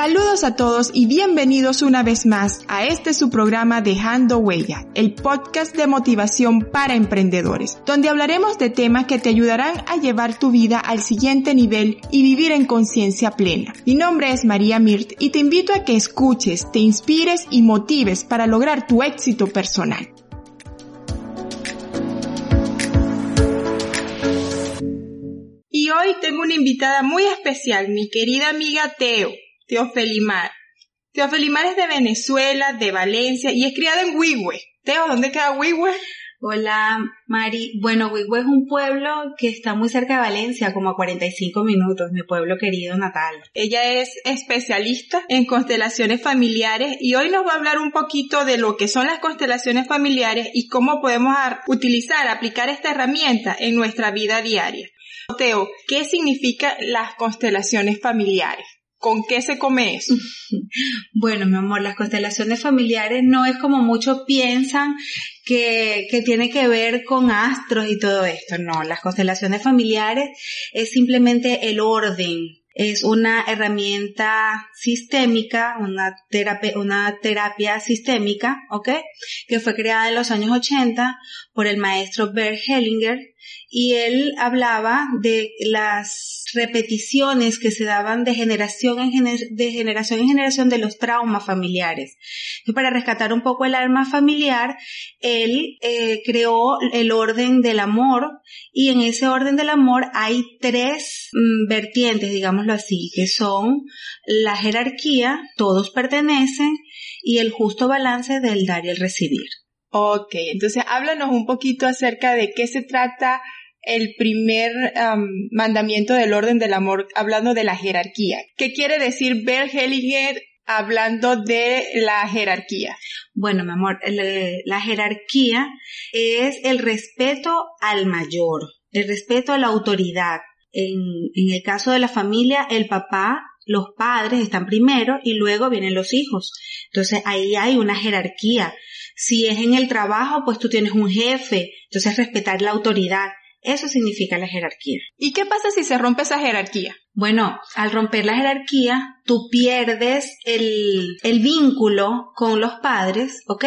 Saludos a todos y bienvenidos una vez más a este su programa Dejando Huella, el podcast de motivación para emprendedores, donde hablaremos de temas que te ayudarán a llevar tu vida al siguiente nivel y vivir en conciencia plena. Mi nombre es María Mirt y te invito a que escuches, te inspires y motives para lograr tu éxito personal. Y hoy tengo una invitada muy especial, mi querida amiga Teo. Teofelimar. Teofelimar es de Venezuela, de Valencia y es criada en Huigüe. Teo, ¿dónde queda Huigüe? Hola, Mari. Bueno, Huigüe es un pueblo que está muy cerca de Valencia, como a 45 minutos, mi pueblo querido natal. Ella es especialista en constelaciones familiares y hoy nos va a hablar un poquito de lo que son las constelaciones familiares y cómo podemos utilizar, aplicar esta herramienta en nuestra vida diaria. Teo, ¿qué significan las constelaciones familiares? ¿Con qué se come eso? Bueno, mi amor, las constelaciones familiares no es como muchos piensan que, que tiene que ver con astros y todo esto. No, las constelaciones familiares es simplemente el orden, es una herramienta sistémica, una terapia, una terapia sistémica, ¿ok? Que fue creada en los años 80 por el maestro Bert Hellinger y él hablaba de las repeticiones que se daban de generación en, de generación en generación de los traumas familiares. Y para rescatar un poco el alma familiar, él eh, creó el orden del amor y en ese orden del amor hay tres mm, vertientes, digámoslo así, que son la jerarquía, todos pertenecen, y el justo balance del dar y el recibir. Ok, entonces háblanos un poquito acerca de qué se trata el primer mandamiento del orden del amor hablando de la jerarquía. ¿Qué quiere decir Bert Hellinger hablando de la jerarquía? Bueno, mi amor, la jerarquía es el respeto al mayor, el respeto a la autoridad. En, en el caso de la familia, el papá los padres están primero y luego vienen los hijos. Entonces ahí hay una jerarquía. Si es en el trabajo, pues tú tienes un jefe, entonces respetar la autoridad. Eso significa la jerarquía. ¿Y qué pasa si se rompe esa jerarquía? Bueno, al romper la jerarquía, tú pierdes el, el vínculo con los padres, ¿ok?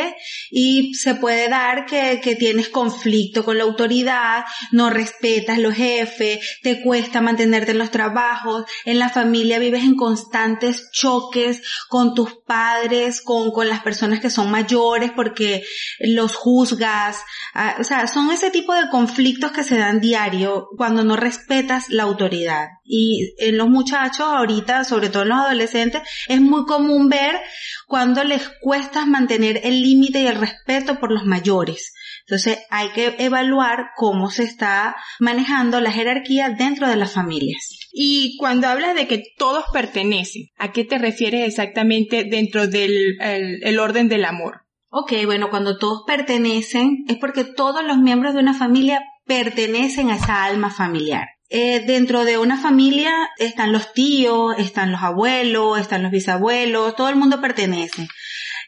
Y se puede dar que, que tienes conflicto con la autoridad, no respetas los jefes, te cuesta mantenerte en los trabajos, en la familia vives en constantes choques con tus padres, con, con las personas que son mayores porque los juzgas, ah, o sea, son ese tipo de conflictos que se dan diario cuando no respetas la autoridad. Y en los muchachos ahorita, sobre todo en los adolescentes, es muy común ver cuando les cuesta mantener el límite y el respeto por los mayores. Entonces hay que evaluar cómo se está manejando la jerarquía dentro de las familias. Y cuando hablas de que todos pertenecen, ¿a qué te refieres exactamente dentro del el orden del amor? Ok, bueno, cuando todos pertenecen es porque todos los miembros de una familia pertenecen a esa alma familiar. Eh, dentro de una familia están los tíos, están los abuelos, están los bisabuelos, todo el mundo pertenece.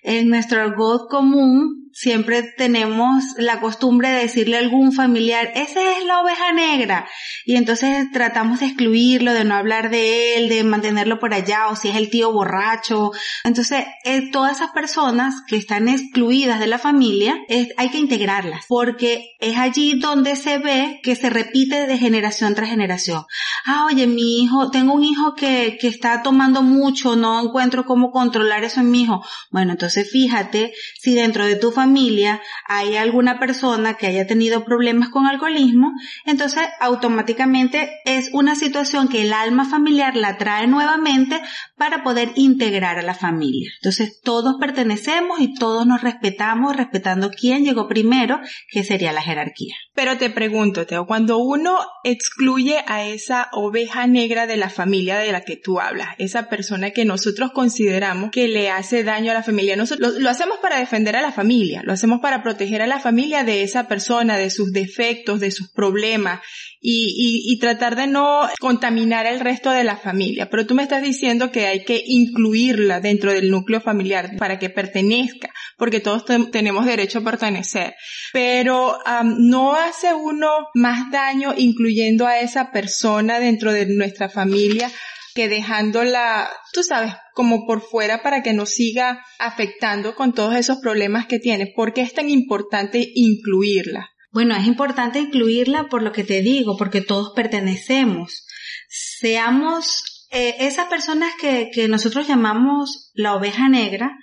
En nuestro argot común siempre tenemos la costumbre de decirle a algún familiar, esa es la oveja negra. Y entonces tratamos de excluirlo, de no hablar de él, de mantenerlo por allá, o si es el tío borracho. Entonces, eh, todas esas personas que están excluidas de la familia, hay que integrarlas, porque es allí donde se ve que se repite de generación tras generación. Ah, oye, mi hijo, tengo un hijo que, que está tomando mucho, no encuentro cómo controlar eso en mi hijo. Bueno, entonces fíjate si dentro de tu familia familia hay alguna persona que haya tenido problemas con alcoholismo, entonces automáticamente es una situación que el alma familiar la trae nuevamente para poder integrar a la familia. Entonces todos pertenecemos y todos nos respetamos respetando quién llegó primero, que sería la jerarquía. Pero te pregunto, Teo, cuando uno excluye a esa oveja negra de la familia de la que tú hablas, esa persona que nosotros consideramos que le hace daño a la familia, nosotros lo hacemos para defender a la familia, lo hacemos para proteger a la familia de esa persona, de sus defectos, de sus problemas y, y, tratar de no contaminar el resto de la familia. Pero tú me estás diciendo que hay que incluirla dentro del núcleo familiar para que pertenezca, porque todos tenemos derecho a pertenecer. Pero no hace uno más daño incluyendo a esa persona dentro de nuestra familia que dejándola, tú sabes, como por fuera para que no siga afectando con todos esos problemas que tiene. ¿Por qué es tan importante incluirla? Bueno, es importante incluirla por lo que te digo, porque todos pertenecemos. Seamos eh, esas personas que, que nosotros llamamos la oveja negra,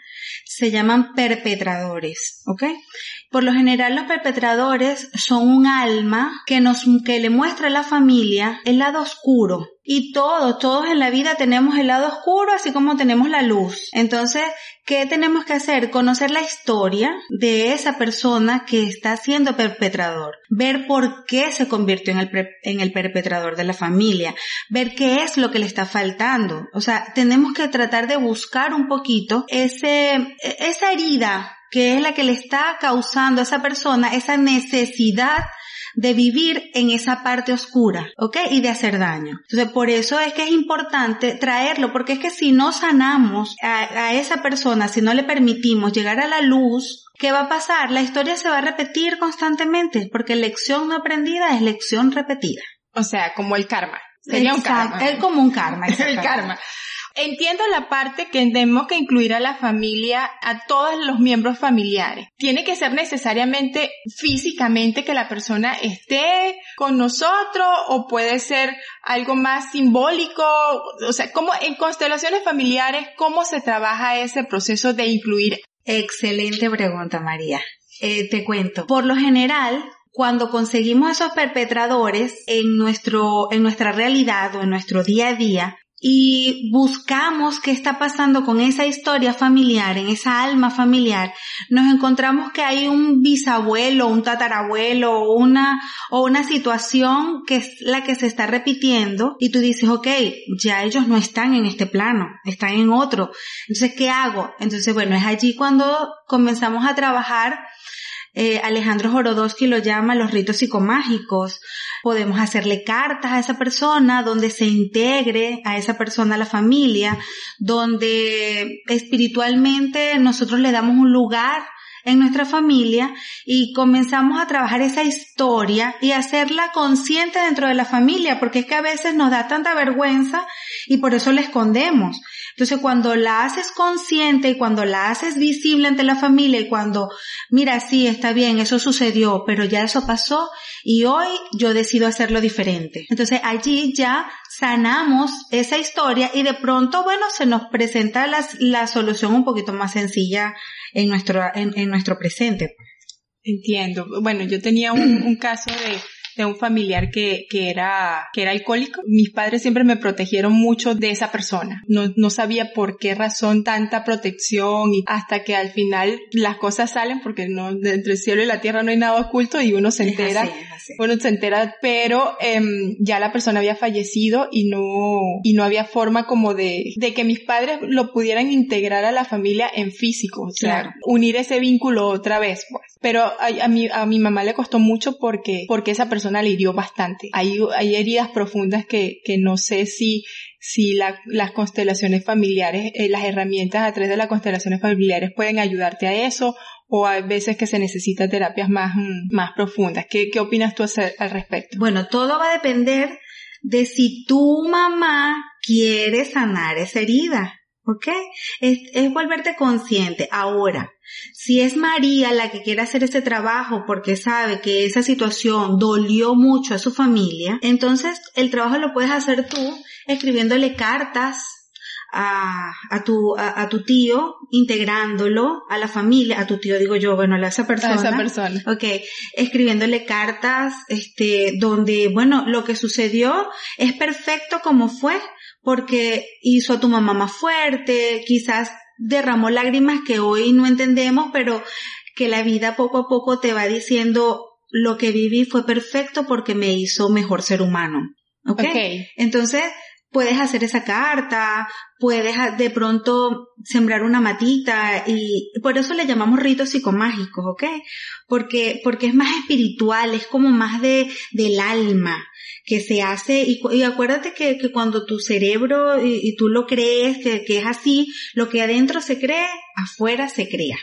se llaman perpetradores, ¿ok? Por lo general los perpetradores son un alma que nos, que le muestra a la familia el lado oscuro. Y todos, todos en la vida tenemos el lado oscuro así como tenemos la luz. Entonces, ¿qué tenemos que hacer? Conocer la historia de esa persona que está siendo perpetrador. Ver por qué se convirtió en el, en el perpetrador de la familia. Ver qué es lo que le está faltando. O sea, tenemos que tratar de buscar un poquito ese, esa herida que es la que le está causando a esa persona esa necesidad de vivir en esa parte oscura, ¿ok? Y de hacer daño. Entonces, por eso es que es importante traerlo, porque es que si no sanamos a, a, esa persona, si no le permitimos llegar a la luz, ¿qué va a pasar? La historia se va a repetir constantemente, porque lección no aprendida es lección repetida. O sea, como el karma. Sería un karma. Es como un karma. el karma. Entiendo la parte que tenemos que incluir a la familia, a todos los miembros familiares. Tiene que ser necesariamente físicamente que la persona esté con nosotros o puede ser algo más simbólico. O sea, ¿cómo en constelaciones familiares, cómo se trabaja ese proceso de incluir? Excelente pregunta, María. Eh, te cuento. Por lo general, cuando conseguimos esos perpetradores en nuestro, en nuestra realidad o en nuestro día a día, y buscamos qué está pasando con esa historia familiar, en esa alma familiar, nos encontramos que hay un bisabuelo, un tatarabuelo, una, o una situación que es la que se está repitiendo y tú dices, ok, ya ellos no están en este plano, están en otro. Entonces, ¿qué hago? Entonces, bueno, es allí cuando comenzamos a trabajar eh, Alejandro Jorodowski lo llama los ritos psicomágicos. Podemos hacerle cartas a esa persona donde se integre a esa persona a la familia, donde espiritualmente nosotros le damos un lugar en nuestra familia y comenzamos a trabajar esa historia y hacerla consciente dentro de la familia, porque es que a veces nos da tanta vergüenza y por eso la escondemos. Entonces cuando la haces consciente y cuando la haces visible ante la familia y cuando, mira, sí, está bien, eso sucedió, pero ya eso pasó y hoy yo decido hacerlo diferente. Entonces allí ya sanamos esa historia y de pronto, bueno, se nos presenta la, la solución un poquito más sencilla en nuestro, en, en nuestro presente. Entiendo. Bueno, yo tenía un, un caso de, de un familiar que, que era, que era alcohólico. Mis padres siempre me protegieron mucho de esa persona. No, no sabía por qué razón tanta protección y hasta que al final las cosas salen porque no, entre el cielo y la tierra no hay nada oculto y uno se entera. Es así, es así. Uno se entera, pero eh, ya la persona había fallecido y no, y no había forma como de, de que mis padres lo pudieran integrar a la familia en físico. O sea, Claro. unir ese vínculo otra vez, pues. Pero a, mi, a mi mamá le costó mucho porque, porque esa persona le hirió bastante. Hay, hay heridas profundas que, que no sé si, si la- las constelaciones familiares, eh, las herramientas a través de las constelaciones familiares pueden ayudarte a eso o hay veces que se necesitan terapias más, mm, más profundas. ¿Qué, qué opinas tú al respecto? Bueno, todo va a depender de si tu mamá quiere sanar esa herida. ¿Ok? Es, es volverte consciente. Ahora, si es María la que quiere hacer este trabajo porque sabe que esa situación dolió mucho a su familia, entonces el trabajo lo puedes hacer tú escribiéndole cartas a, a tu, a, a tu tío, integrándolo a la familia, a tu tío digo yo, bueno, a esa persona. A esa persona. Ok, escribiéndole cartas, este, donde, bueno, lo que sucedió es perfecto como fue, porque hizo a tu mamá más fuerte, quizás derramó lágrimas que hoy no entendemos, pero que la vida poco a poco te va diciendo lo que viví fue perfecto porque me hizo mejor ser humano. Ok. Ok. Entonces, puedes hacer esa carta, puedes a- de pronto sembrar una matita y por eso le llamamos ritos psicomágicos, ¿ok? Porque, porque es más espiritual, es como más de, del alma que se hace y, y acuérdate que, que cuando tu cerebro y, y tú lo crees que, que es así, lo que adentro se cree, afuera se crea.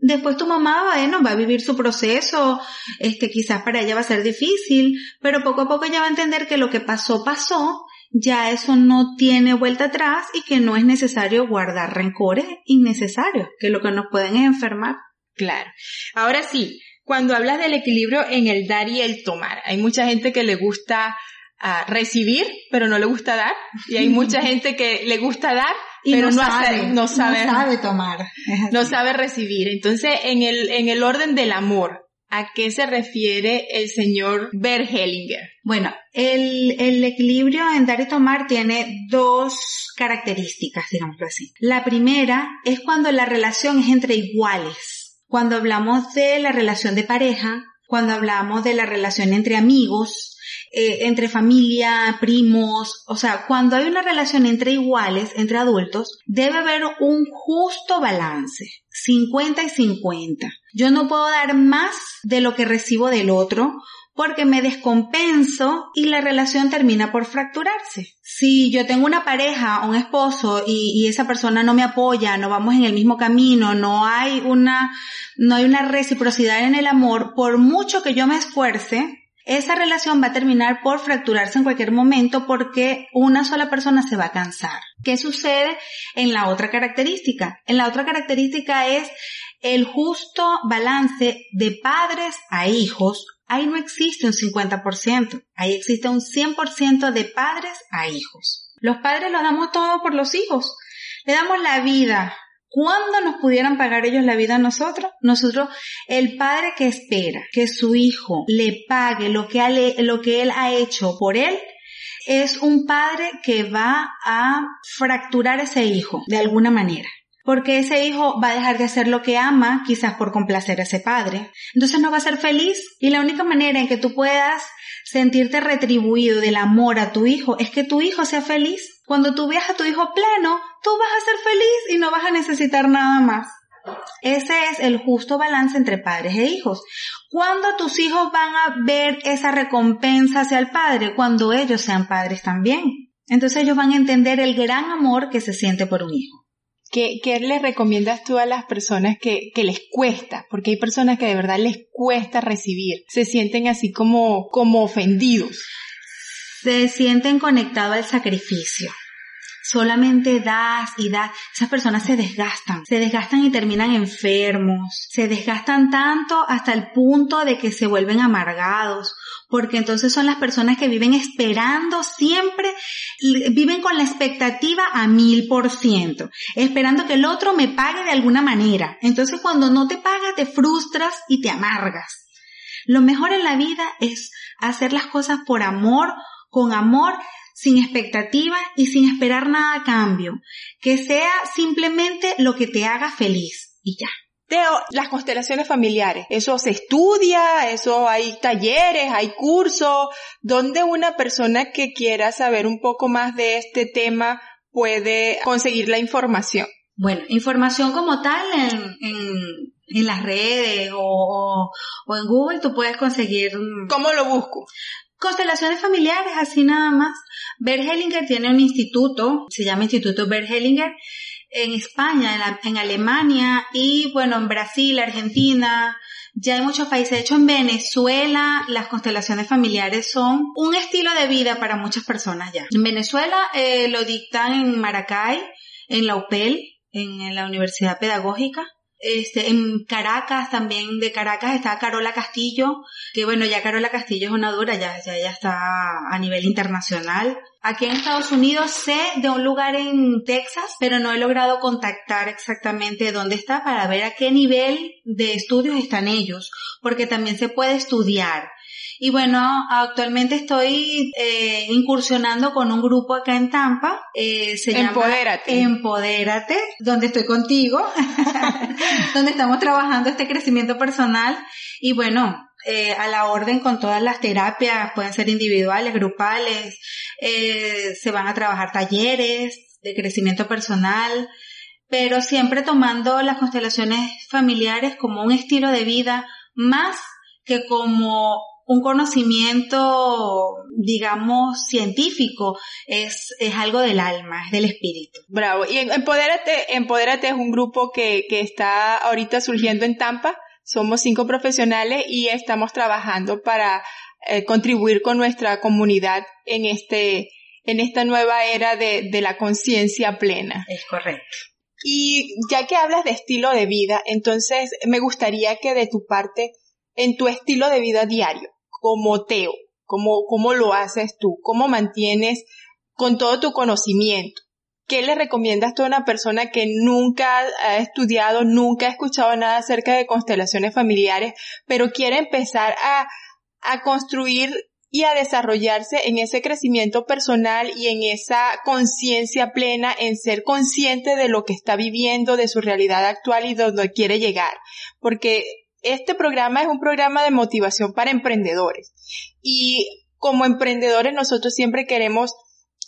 Después tu mamá, bueno, va a vivir su proceso, este, quizás para ella va a ser difícil, pero poco a poco ella va a entender que lo que pasó, pasó, ya eso no tiene vuelta atrás y que no es necesario guardar rencores innecesarios, que lo que nos pueden es enfermar. Claro. Ahora sí, cuando hablas del equilibrio en el dar y el tomar, hay mucha gente que le gusta ah, recibir, pero no le gusta dar, y hay mucha gente que le gusta dar, pero no, sabe, no, sabe, no sabe tomar, no sabe recibir. Entonces, en el, en el orden del amor, ¿A qué se refiere el señor Bergelinger? Bueno, el, el, equilibrio en dar y tomar tiene dos características, digámoslo así. La primera es cuando la relación es entre iguales. Cuando hablamos de la relación de pareja, cuando hablamos de la relación entre amigos, eh, entre familia, primos, o sea, cuando hay una relación entre iguales, entre adultos, debe haber un justo balance, 50 y 50. Yo no puedo dar más de lo que recibo del otro porque me descompenso y la relación termina por fracturarse. Si yo tengo una pareja, un esposo y, y, esa persona no me apoya, no vamos en el mismo camino, no hay una, no hay una reciprocidad en el amor, por mucho que yo me esfuerce, esa relación va a terminar por fracturarse en cualquier momento porque una sola persona se va a cansar. ¿Qué sucede en la otra característica? En la otra característica es el justo balance de padres a hijos. Ahí no existe un 50%, ahí existe un 100% de padres a hijos. Los padres lo damos todo por los hijos. Le damos la vida, ¿Cuándo nos pudieran pagar ellos la vida a nosotros? Nosotros, el padre que espera que su hijo le pague lo que, lo que él ha hecho por él, es un padre que va a fracturar ese hijo de alguna manera. Porque ese hijo va a dejar de hacer lo que ama, quizás por complacer a ese padre. Entonces no va a ser feliz. Y la única manera en que tú puedas sentirte retribuido del amor a tu hijo es que tu hijo sea feliz. Cuando tú veas a tu hijo pleno, tú vas a ser feliz y no vas a necesitar nada más. Ese es el justo balance entre padres e hijos. Cuando tus hijos van a ver esa recompensa hacia el padre, cuando ellos sean padres también. Entonces ellos van a entender el gran amor que se siente por un hijo. ¿Qué, ¿Qué, le recomiendas tú a las personas que les cuesta? Porque hay personas que de verdad les cuesta recibir, se sienten así como, como ofendidos. Se sienten conectados al sacrificio solamente das y das, esas personas se desgastan, se desgastan y terminan enfermos, se desgastan tanto hasta el punto de que se vuelven amargados, porque entonces son las personas que viven esperando siempre, viven con la expectativa a mil por ciento, esperando que el otro me pague de alguna manera. Entonces cuando no te paga te frustras y te amargas. Lo mejor en la vida es hacer las cosas por amor, con amor, sin expectativa y sin esperar nada a cambio. Que sea simplemente lo que te haga feliz y ya. Teo, las constelaciones familiares, eso se estudia, eso hay talleres, hay cursos, donde una persona que quiera saber un poco más de este tema puede conseguir la información. Bueno, información como tal en, en, las redes o, o, en Google tú puedes conseguir. ¿Cómo lo busco? Constelaciones familiares, así nada más. Bergelinger tiene un instituto, se llama Instituto Bergelinger, en España, en, Alemania y bueno, en Brasil, Argentina, ya hay muchos países. De hecho, en Venezuela las constelaciones familiares son un estilo de vida para muchas personas ya. En Venezuela eh, lo dictan en Maracay, en la UPEL, en la Universidad Pedagógica. Este, en Caracas también, de Caracas está Carola Castillo, que bueno, ya Carola Castillo es una dura, ya, ya, ya está a nivel internacional. Aquí en Estados Unidos sé de un lugar en Texas, pero no he logrado contactar exactamente dónde está para ver a qué nivel de estudios están ellos, porque también se puede estudiar. Y bueno, actualmente estoy eh, incursionando con un grupo acá en Tampa. Eh, se Empodérate. llama Empodérate, donde estoy contigo, donde estamos trabajando este crecimiento personal. Y bueno, eh, a la orden con todas las terapias, pueden ser individuales, grupales, eh, se van a trabajar talleres de crecimiento personal, pero siempre tomando las constelaciones familiares como un estilo de vida más que como un conocimiento, digamos, científico, es, es algo del alma, es del espíritu. Bravo. Y Empodérate, Empodérate es un grupo que, que está ahorita surgiendo en Tampa. Somos cinco profesionales y estamos trabajando para eh, contribuir con nuestra comunidad en este, en esta nueva era de, de la conciencia plena. Es correcto. Y ya que hablas de estilo de vida, entonces me gustaría que de tu parte, en tu estilo de vida diario, como Teo, ¿cómo, cómo lo haces tú? ¿Cómo mantienes con todo tu conocimiento? ¿Qué le recomiendas tú a una persona que nunca ha estudiado, nunca ha escuchado nada acerca de constelaciones familiares, pero quiere empezar a, a construir y a desarrollarse en ese crecimiento personal y en esa conciencia plena, en ser consciente de lo que está viviendo, de su realidad actual y de donde quiere llegar. Porque este programa es un programa de motivación para emprendedores. Y como emprendedores nosotros siempre queremos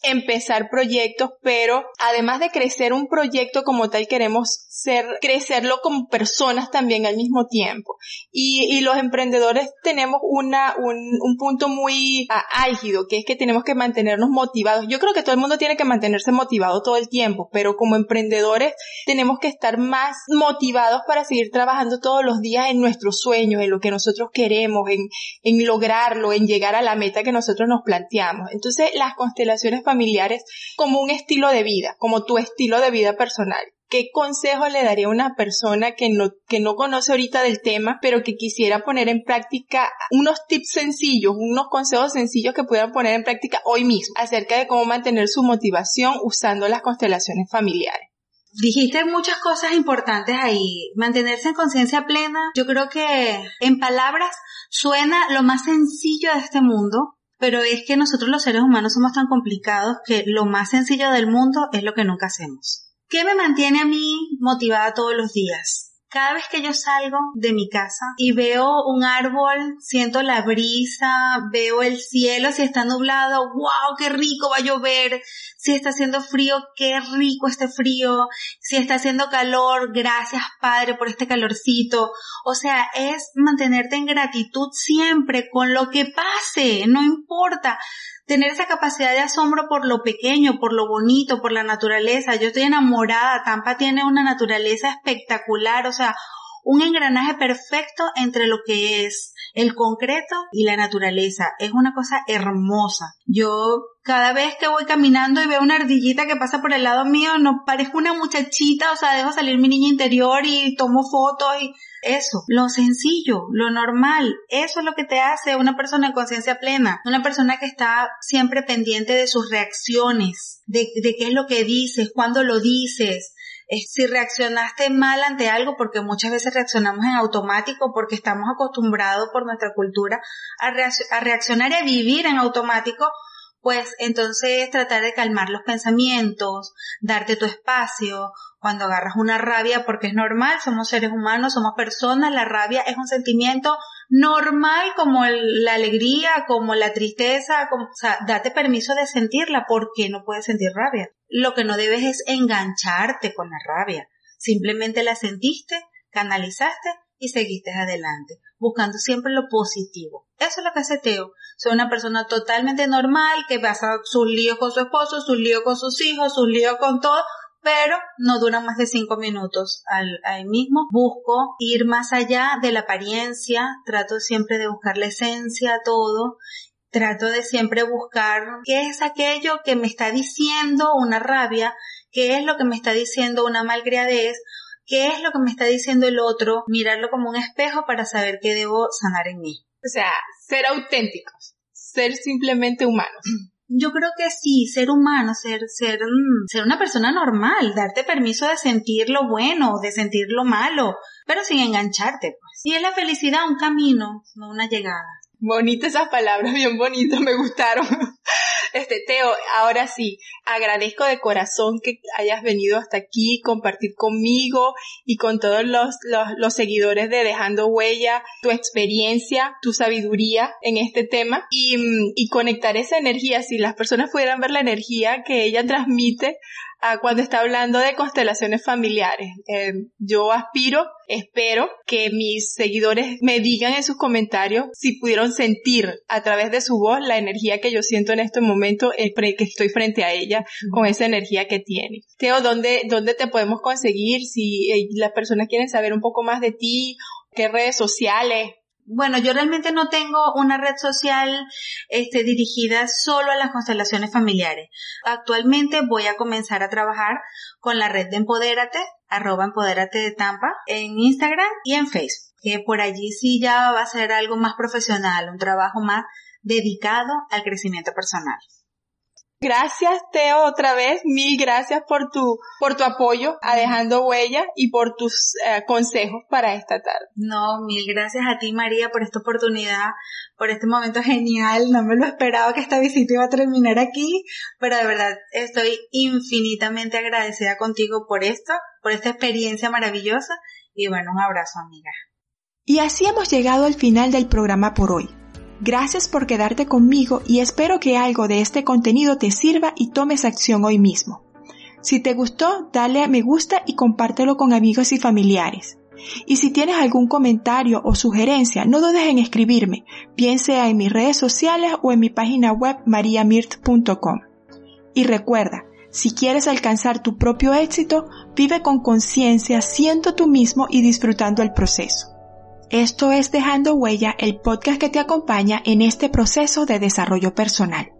empezar proyectos, pero además de crecer un proyecto como tal, queremos ser, crecerlo como personas también al mismo tiempo. Y, y los emprendedores tenemos una, un, un punto muy álgido, que es que tenemos que mantenernos motivados. Yo creo que todo el mundo tiene que mantenerse motivado todo el tiempo, pero como emprendedores tenemos que estar más motivados para seguir trabajando todos los días en nuestros sueños, en lo que nosotros queremos, en, en lograrlo, en llegar a la meta que nosotros nos planteamos. Entonces, las constelaciones familiares como un estilo de vida, como tu estilo de vida personal. ¿Qué consejo le daría a una persona que no, que no conoce ahorita del tema, pero que quisiera poner en práctica unos tips sencillos, unos consejos sencillos que puedan poner en práctica hoy mismo acerca de cómo mantener su motivación usando las constelaciones familiares? Dijiste muchas cosas importantes ahí. Mantenerse en conciencia plena, yo creo que en palabras suena lo más sencillo de este mundo, pero es que nosotros los seres humanos somos tan complicados que lo más sencillo del mundo es lo que nunca hacemos. ¿Qué me mantiene a mí motivada todos los días? Cada vez que yo salgo de mi casa y veo un árbol, siento la brisa, veo el cielo, si está nublado, wow, qué rico va a llover, si está haciendo frío, qué rico este frío, si está haciendo calor, gracias Padre por este calorcito. O sea, es mantenerte en gratitud siempre con lo que pase, no importa tener esa capacidad de asombro por lo pequeño, por lo bonito, por la naturaleza. Yo estoy enamorada, Tampa tiene una naturaleza espectacular, o sea, un engranaje perfecto entre lo que es el concreto y la naturaleza. Es una cosa hermosa. Yo cada vez que voy caminando y veo una ardillita que pasa por el lado mío, no parezco una muchachita, o sea, dejo salir mi niña interior y tomo fotos y eso, lo sencillo, lo normal, eso es lo que te hace una persona en conciencia plena, una persona que está siempre pendiente de sus reacciones, de, de qué es lo que dices, cuándo lo dices, si reaccionaste mal ante algo, porque muchas veces reaccionamos en automático porque estamos acostumbrados por nuestra cultura a, a reaccionar y a vivir en automático, pues entonces tratar de calmar los pensamientos, darte tu espacio, cuando agarras una rabia, porque es normal, somos seres humanos, somos personas, la rabia es un sentimiento normal como la alegría, como la tristeza, o sea, date permiso de sentirla, porque no puedes sentir rabia. Lo que no debes es engancharte con la rabia. Simplemente la sentiste, canalizaste y seguiste adelante, buscando siempre lo positivo. Eso es lo que hace Teo. Soy una persona totalmente normal que pasa sus líos con su esposo, sus líos con sus hijos, sus líos con todo, pero no dura más de cinco minutos al, ahí mismo. Busco ir más allá de la apariencia, trato siempre de buscar la esencia, todo. Trato de siempre buscar qué es aquello que me está diciendo una rabia, qué es lo que me está diciendo una malcriadez, qué es lo que me está diciendo el otro, mirarlo como un espejo para saber qué debo sanar en mí. O sea, ser auténticos, ser simplemente humanos. Yo creo que sí, ser humano, ser, ser, mm, ser una persona normal, darte permiso de sentir lo bueno, de sentir lo malo, pero sin engancharte, pues. Y es la felicidad un camino, no una llegada. Bonitas esas palabras, bien bonitas, me gustaron. Este, Teo, ahora sí, agradezco de corazón que hayas venido hasta aquí, compartir conmigo y con todos los, los, seguidores de Dejando Huella, tu experiencia, tu sabiduría en este tema y, y conectar esa energía. Si las personas pudieran ver la energía que ella transmite cuando está hablando de constelaciones familiares. Eh, yo aspiro, espero que mis seguidores me digan en sus comentarios si pudieron sentir a través de su voz la energía que yo siento en este momento, eh, que estoy frente a ella con esa energía que tiene. Teo, ¿dónde, dónde te podemos conseguir? Si eh, las personas quieren saber un poco más de ti, qué redes sociales, Bueno, yo realmente no tengo una red social este, dirigida solo a las constelaciones familiares. Actualmente voy a comenzar a trabajar con la red de Empodérate, arroba Empodérate de Tampa, en Instagram y en Facebook. Que por allí sí ya va a ser algo más profesional, un trabajo más dedicado al crecimiento personal. Gracias, Teo, otra vez. Mil gracias por tu, por tu apoyo a Dejando Huella y por tus eh, consejos para esta tarde. No, mil gracias a ti, María, por esta oportunidad, por este momento genial. No me lo esperaba que esta visita iba a terminar aquí, pero de verdad estoy infinitamente agradecida contigo por esto, por esta experiencia maravillosa y bueno, un abrazo, amiga. Y así hemos llegado al final del programa por hoy. Gracias por quedarte conmigo y espero que algo de este contenido te sirva y tomes acción hoy mismo. Si te gustó, dale a me gusta y compártelo con amigos y familiares. Y si tienes algún comentario o sugerencia, no dudes en escribirme, bien sea en mis redes sociales o en mi página web mariamirt.com. Y recuerda, si quieres alcanzar tu propio éxito, vive con conciencia, siendo tú mismo y disfrutando el proceso. Esto es Dejando Huella, el podcast que te acompaña en este proceso de desarrollo personal.